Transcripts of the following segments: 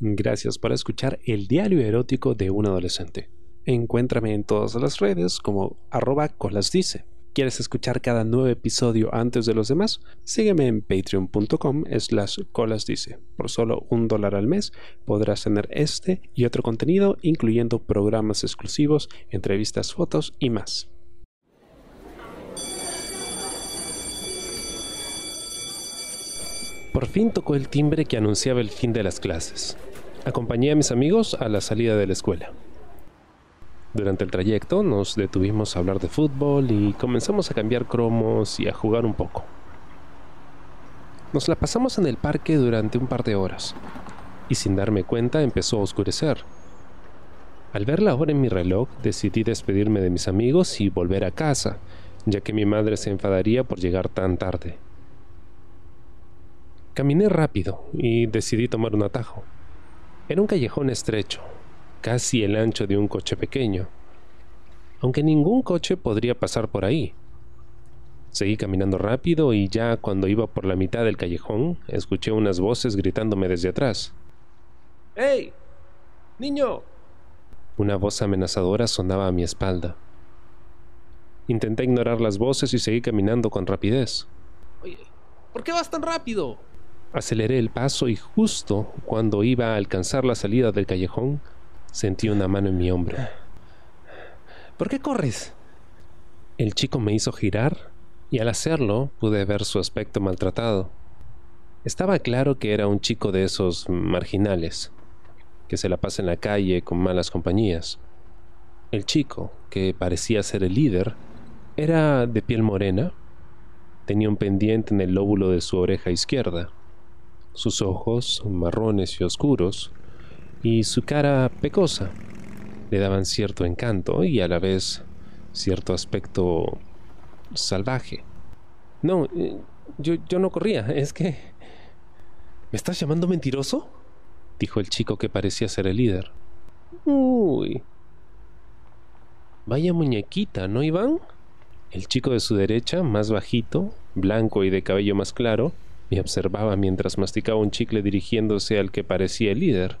Gracias por escuchar el diario erótico de un adolescente. Encuéntrame en todas las redes como arroba colasdice. ¿Quieres escuchar cada nuevo episodio antes de los demás? Sígueme en patreon.com slash colasdice. Por solo un dólar al mes podrás tener este y otro contenido, incluyendo programas exclusivos, entrevistas, fotos y más. Por fin tocó el timbre que anunciaba el fin de las clases. Acompañé a mis amigos a la salida de la escuela. Durante el trayecto nos detuvimos a hablar de fútbol y comenzamos a cambiar cromos y a jugar un poco. Nos la pasamos en el parque durante un par de horas y sin darme cuenta empezó a oscurecer. Al ver la hora en mi reloj decidí despedirme de mis amigos y volver a casa, ya que mi madre se enfadaría por llegar tan tarde. Caminé rápido y decidí tomar un atajo. Era un callejón estrecho, casi el ancho de un coche pequeño, aunque ningún coche podría pasar por ahí. Seguí caminando rápido y ya cuando iba por la mitad del callejón, escuché unas voces gritándome desde atrás. ¡Hey! ¡Niño! Una voz amenazadora sonaba a mi espalda. Intenté ignorar las voces y seguí caminando con rapidez. Oye, ¿por qué vas tan rápido? Aceleré el paso y justo cuando iba a alcanzar la salida del callejón, sentí una mano en mi hombro. ¿Por qué corres? El chico me hizo girar y al hacerlo pude ver su aspecto maltratado. Estaba claro que era un chico de esos marginales, que se la pasa en la calle con malas compañías. El chico, que parecía ser el líder, era de piel morena, tenía un pendiente en el lóbulo de su oreja izquierda sus ojos marrones y oscuros, y su cara pecosa le daban cierto encanto y a la vez cierto aspecto salvaje. No, eh, yo, yo no corría, es que... ¿Me estás llamando mentiroso? dijo el chico que parecía ser el líder. Uy. Vaya muñequita, ¿no, Iván? El chico de su derecha, más bajito, blanco y de cabello más claro, me observaba mientras masticaba un chicle dirigiéndose al que parecía el líder,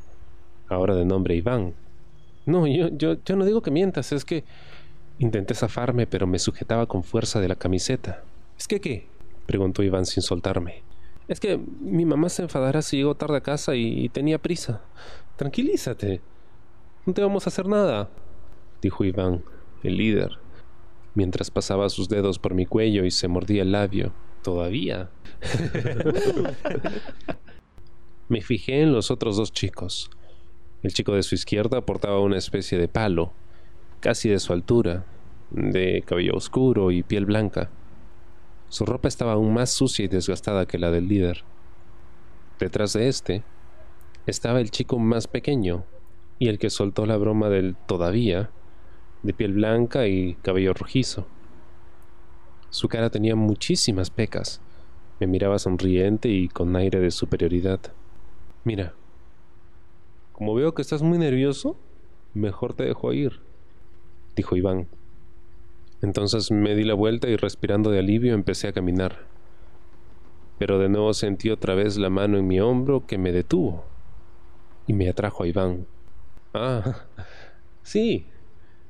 ahora de nombre Iván. No, yo, yo, yo no digo que mientas, es que intenté zafarme, pero me sujetaba con fuerza de la camiseta. ¿Es que qué? preguntó Iván sin soltarme. Es que mi mamá se enfadará si llego tarde a casa y, y tenía prisa. Tranquilízate. No te vamos a hacer nada, dijo Iván, el líder, mientras pasaba sus dedos por mi cuello y se mordía el labio. Todavía. Me fijé en los otros dos chicos. El chico de su izquierda portaba una especie de palo, casi de su altura, de cabello oscuro y piel blanca. Su ropa estaba aún más sucia y desgastada que la del líder. Detrás de este estaba el chico más pequeño y el que soltó la broma del todavía, de piel blanca y cabello rojizo. Su cara tenía muchísimas pecas. Me miraba sonriente y con aire de superioridad. Mira, como veo que estás muy nervioso, mejor te dejo ir, dijo Iván. Entonces me di la vuelta y respirando de alivio empecé a caminar. Pero de nuevo sentí otra vez la mano en mi hombro que me detuvo y me atrajo a Iván. Ah, sí,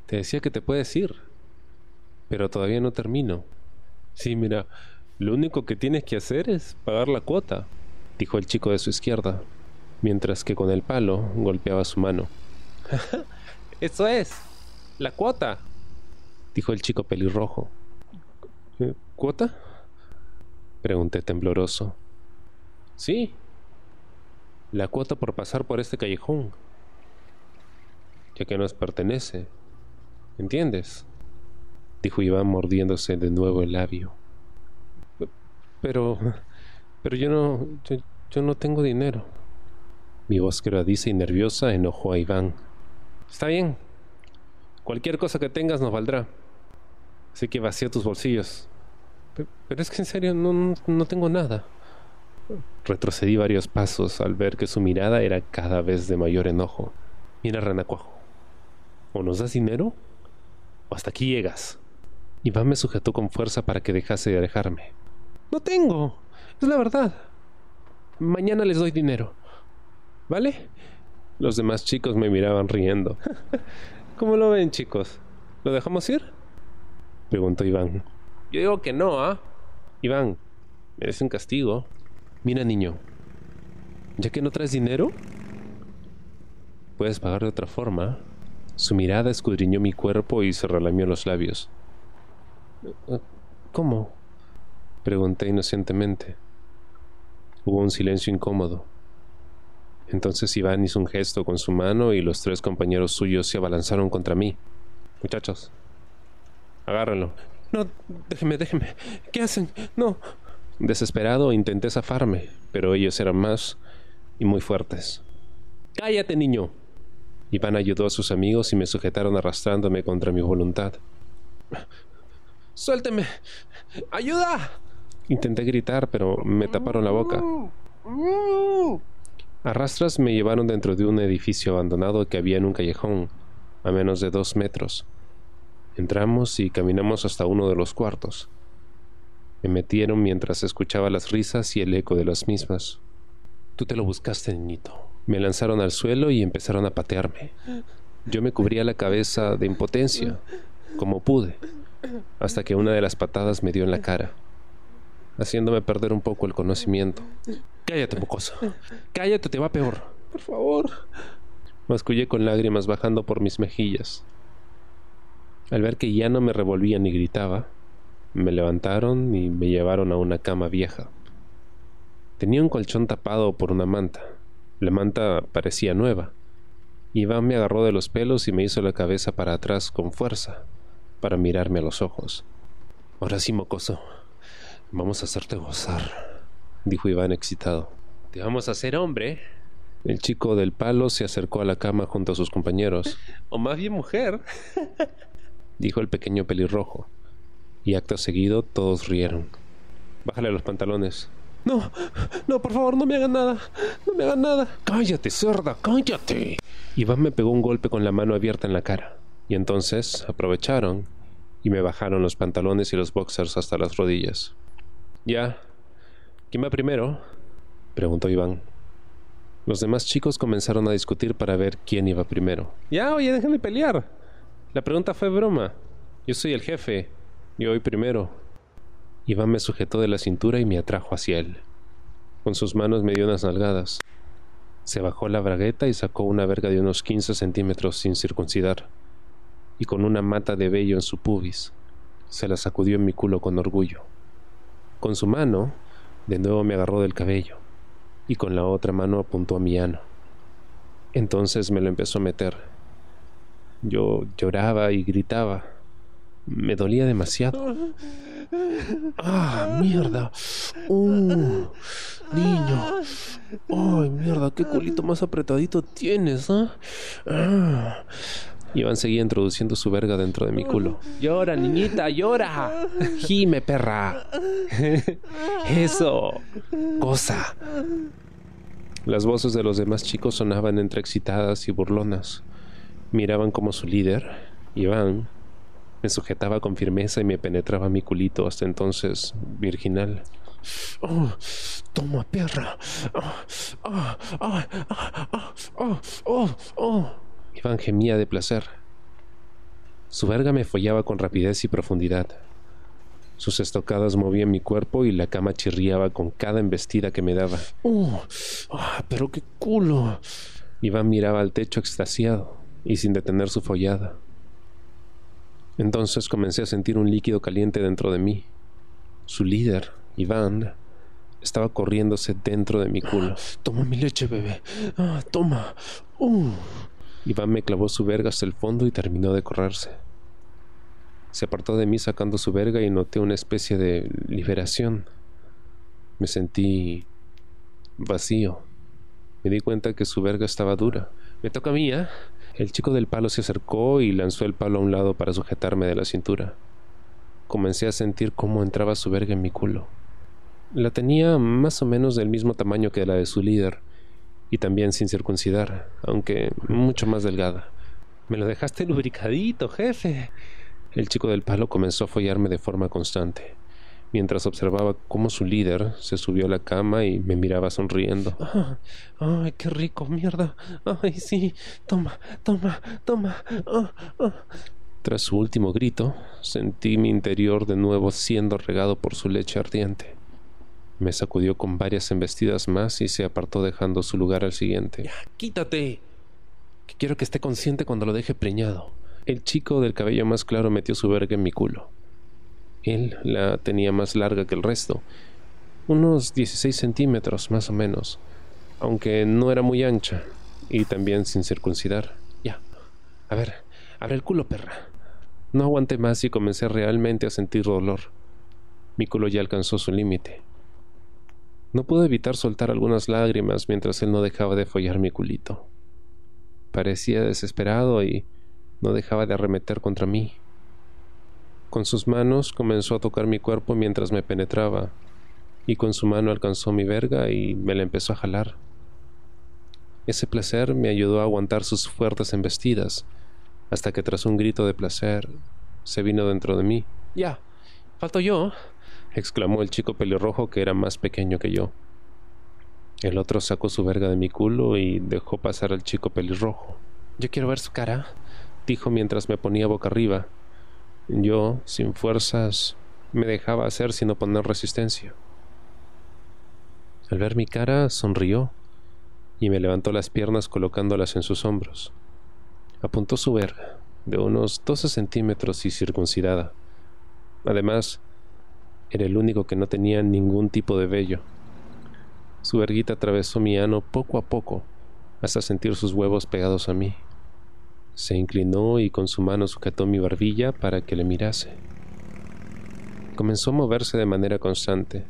te decía que te puedes ir, pero todavía no termino. Sí, mira, lo único que tienes que hacer es pagar la cuota, dijo el chico de su izquierda, mientras que con el palo golpeaba su mano. Eso es, la cuota, dijo el chico pelirrojo. ¿Eh, ¿Cuota? Pregunté tembloroso. Sí, la cuota por pasar por este callejón, ya que nos pertenece. ¿Entiendes? Dijo Iván mordiéndose de nuevo el labio. Pero, pero yo no, yo, no tengo dinero. Mi voz quebradiza y nerviosa enojó a Iván. Está bien. Cualquier cosa que tengas nos valdrá. Así que vacía tus bolsillos. Pero, es que en serio no, no tengo nada. Retrocedí varios pasos al ver que su mirada era cada vez de mayor enojo. Mira, Renacuajo. O nos das dinero o hasta aquí llegas. Iván me sujetó con fuerza para que dejase de alejarme. No tengo, es la verdad. Mañana les doy dinero. ¿Vale? Los demás chicos me miraban riendo. ¿Cómo lo ven, chicos? ¿Lo dejamos ir? Preguntó Iván. Yo digo que no, ¿ah? Iván, merece un castigo. Mira, niño, ya que no traes dinero, puedes pagar de otra forma. Su mirada escudriñó mi cuerpo y se relamió los labios. ¿Cómo? Pregunté inocentemente. Hubo un silencio incómodo. Entonces Iván hizo un gesto con su mano y los tres compañeros suyos se abalanzaron contra mí. Muchachos, agárrenlo. No, déjeme, déjeme. ¿Qué hacen? No. Desesperado intenté zafarme, pero ellos eran más y muy fuertes. Cállate, niño. Iván ayudó a sus amigos y me sujetaron arrastrándome contra mi voluntad. Suélteme. ¡Ayuda! Intenté gritar, pero me taparon la boca. Arrastras me llevaron dentro de un edificio abandonado que había en un callejón, a menos de dos metros. Entramos y caminamos hasta uno de los cuartos. Me metieron mientras escuchaba las risas y el eco de las mismas. Tú te lo buscaste, niñito. Me lanzaron al suelo y empezaron a patearme. Yo me cubría la cabeza de impotencia, como pude, hasta que una de las patadas me dio en la cara, haciéndome perder un poco el conocimiento. Cállate, mocoso. Cállate, te va peor. Por favor. Mascullé con lágrimas bajando por mis mejillas. Al ver que ya no me revolvía ni gritaba, me levantaron y me llevaron a una cama vieja. Tenía un colchón tapado por una manta. La manta parecía nueva. Iván me agarró de los pelos y me hizo la cabeza para atrás con fuerza, para mirarme a los ojos. Ahora sí, mocoso, vamos a hacerte gozar dijo Iván excitado. Te vamos a hacer hombre. El chico del palo se acercó a la cama junto a sus compañeros. o más bien mujer, dijo el pequeño pelirrojo. Y acto seguido todos rieron. Bájale los pantalones. No, no, por favor, no me hagan nada. No me hagan nada. Cállate, cerda, cállate. Iván me pegó un golpe con la mano abierta en la cara. Y entonces aprovecharon y me bajaron los pantalones y los boxers hasta las rodillas. Ya, ¿Quién va primero? preguntó Iván. Los demás chicos comenzaron a discutir para ver quién iba primero. Ya, oye, dejen de pelear. La pregunta fue broma. Yo soy el jefe. Yo voy primero. Iván me sujetó de la cintura y me atrajo hacia él. Con sus manos me dio unas nalgadas. Se bajó la bragueta y sacó una verga de unos 15 centímetros sin circuncidar, y con una mata de vello en su pubis, se la sacudió en mi culo con orgullo. Con su mano de nuevo me agarró del cabello y con la otra mano apuntó a mi ano. Entonces me lo empezó a meter. Yo lloraba y gritaba. Me dolía demasiado. ¡Ah, mierda! ¡Uh! Niño. ¡Ay, mierda! ¡Qué culito más apretadito tienes, ¿ah? ah. Iván seguía introduciendo su verga dentro de mi culo. Llora, niñita, llora. Gime, perra. Eso. Cosa. Las voces de los demás chicos sonaban entre excitadas y burlonas. Miraban como su líder, Iván, me sujetaba con firmeza y me penetraba mi culito hasta entonces virginal. Oh, toma, perra. Oh, oh, oh, oh, Gemía de placer. Su verga me follaba con rapidez y profundidad. Sus estocadas movían mi cuerpo y la cama chirriaba con cada embestida que me daba. ¡Oh! ¡Ah, pero qué culo! Iván miraba al techo extasiado y sin detener su follada. Entonces comencé a sentir un líquido caliente dentro de mí. Su líder, Iván, estaba corriéndose dentro de mi culo. Toma mi leche, bebé. Ah, toma. Uh. Iván me clavó su verga hasta el fondo y terminó de correrse. Se apartó de mí sacando su verga y noté una especie de liberación. Me sentí vacío. Me di cuenta que su verga estaba dura. Me toca a mí, ¿eh? El chico del palo se acercó y lanzó el palo a un lado para sujetarme de la cintura. Comencé a sentir cómo entraba su verga en mi culo. La tenía más o menos del mismo tamaño que la de su líder, y también sin circuncidar, aunque mucho más delgada. Me lo dejaste lubricadito, jefe. El chico del palo comenzó a follarme de forma constante. mientras observaba cómo su líder se subió a la cama y me miraba sonriendo. Ah, ¡Ay, qué rico, mierda! ¡Ay, sí! ¡Toma, toma, toma! Ah, ah. Tras su último grito, sentí mi interior de nuevo siendo regado por su leche ardiente. Me sacudió con varias embestidas más y se apartó dejando su lugar al siguiente. ¡Ya, quítate! Que quiero que esté consciente cuando lo deje preñado. El chico del cabello más claro metió su verga en mi culo. Él la tenía más larga que el resto, unos 16 centímetros más o menos, aunque no era muy ancha y también sin circuncidar. Ya. A ver, abre el culo, perra. No aguanté más y comencé realmente a sentir dolor. Mi culo ya alcanzó su límite. No pude evitar soltar algunas lágrimas mientras él no dejaba de follar mi culito. Parecía desesperado y no dejaba de arremeter contra mí. Con sus manos comenzó a tocar mi cuerpo mientras me penetraba, y con su mano alcanzó mi verga y me la empezó a jalar. Ese placer me ayudó a aguantar sus fuertes embestidas, hasta que tras un grito de placer se vino dentro de mí. Ya, falto yo, exclamó el chico pelirrojo que era más pequeño que yo. El otro sacó su verga de mi culo y dejó pasar al chico pelirrojo. Yo quiero ver su cara, dijo mientras me ponía boca arriba. Yo, sin fuerzas, me dejaba hacer sin oponer resistencia. Al ver mi cara, sonrió y me levantó las piernas colocándolas en sus hombros. Apuntó su verga, de unos 12 centímetros y circuncidada. Además, era el único que no tenía ningún tipo de vello. Su verguita atravesó mi ano poco a poco, hasta sentir sus huevos pegados a mí. Se inclinó y con su mano sujetó mi barbilla para que le mirase. Comenzó a moverse de manera constante.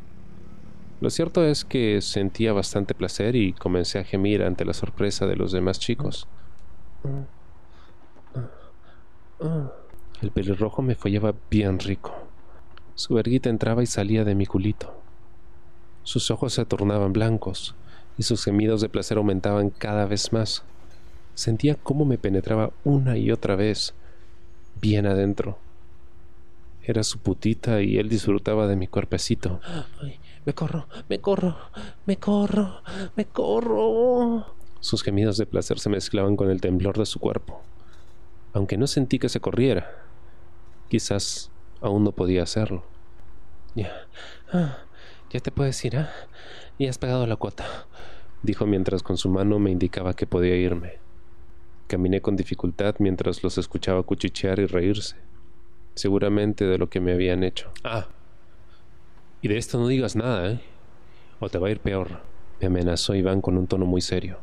Lo cierto es que sentía bastante placer y comencé a gemir ante la sorpresa de los demás chicos. El pelirrojo me follaba bien rico. Su verguita entraba y salía de mi culito. Sus ojos se tornaban blancos y sus gemidos de placer aumentaban cada vez más. Sentía cómo me penetraba una y otra vez, bien adentro. Era su putita y él disfrutaba de mi cuerpecito. Ay, me corro, me corro, me corro, me corro. Sus gemidos de placer se mezclaban con el temblor de su cuerpo. Aunque no sentí que se corriera, quizás aún no podía hacerlo. Ya, ah, ya te puedes ir, ¿ah? Y has pagado la cuota, dijo mientras con su mano me indicaba que podía irme. Caminé con dificultad mientras los escuchaba cuchichear y reírse, seguramente de lo que me habían hecho. Ah, y de esto no digas nada, ¿eh? O te va a ir peor, me amenazó Iván con un tono muy serio.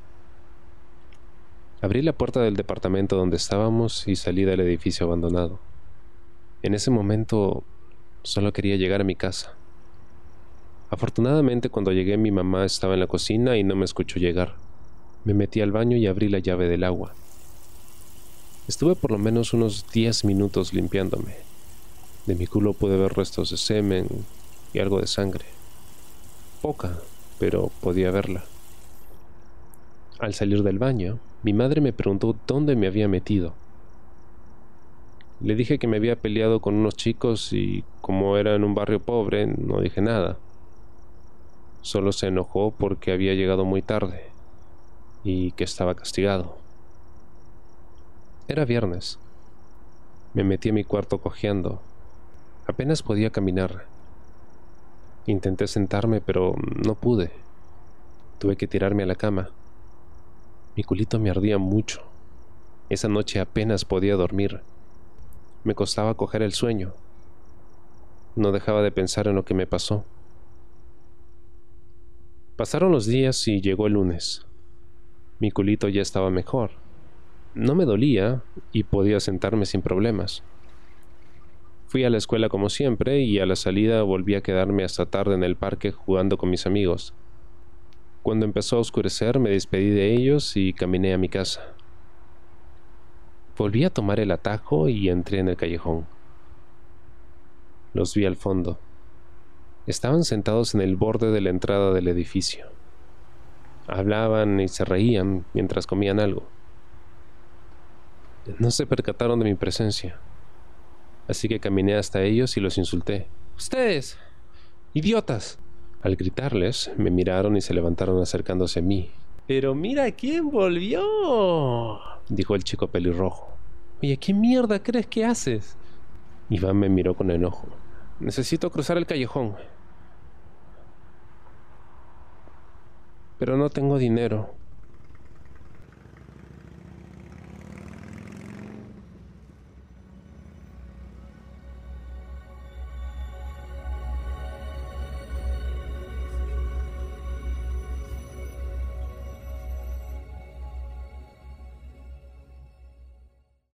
Abrí la puerta del departamento donde estábamos y salí del edificio abandonado. En ese momento solo quería llegar a mi casa. Afortunadamente cuando llegué mi mamá estaba en la cocina y no me escuchó llegar. Me metí al baño y abrí la llave del agua. Estuve por lo menos unos 10 minutos limpiándome. De mi culo pude ver restos de semen y algo de sangre. Poca, pero podía verla. Al salir del baño, mi madre me preguntó dónde me había metido. Le dije que me había peleado con unos chicos y como era en un barrio pobre, no dije nada. Solo se enojó porque había llegado muy tarde y que estaba castigado. Era viernes. Me metí en mi cuarto cojeando. Apenas podía caminar. Intenté sentarme, pero no pude. Tuve que tirarme a la cama. Mi culito me ardía mucho. Esa noche apenas podía dormir. Me costaba coger el sueño. No dejaba de pensar en lo que me pasó. Pasaron los días y llegó el lunes. Mi culito ya estaba mejor. No me dolía y podía sentarme sin problemas. Fui a la escuela como siempre y a la salida volví a quedarme hasta tarde en el parque jugando con mis amigos. Cuando empezó a oscurecer me despedí de ellos y caminé a mi casa. Volví a tomar el atajo y entré en el callejón. Los vi al fondo. Estaban sentados en el borde de la entrada del edificio. Hablaban y se reían mientras comían algo. No se percataron de mi presencia, así que caminé hasta ellos y los insulté. Ustedes, ¡Idiotas! Al gritarles, me miraron y se levantaron acercándose a mí. Pero mira quién volvió, dijo el chico pelirrojo. Oye, ¿qué mierda crees que haces? Iván me miró con enojo. Necesito cruzar el callejón. Pero no tengo dinero.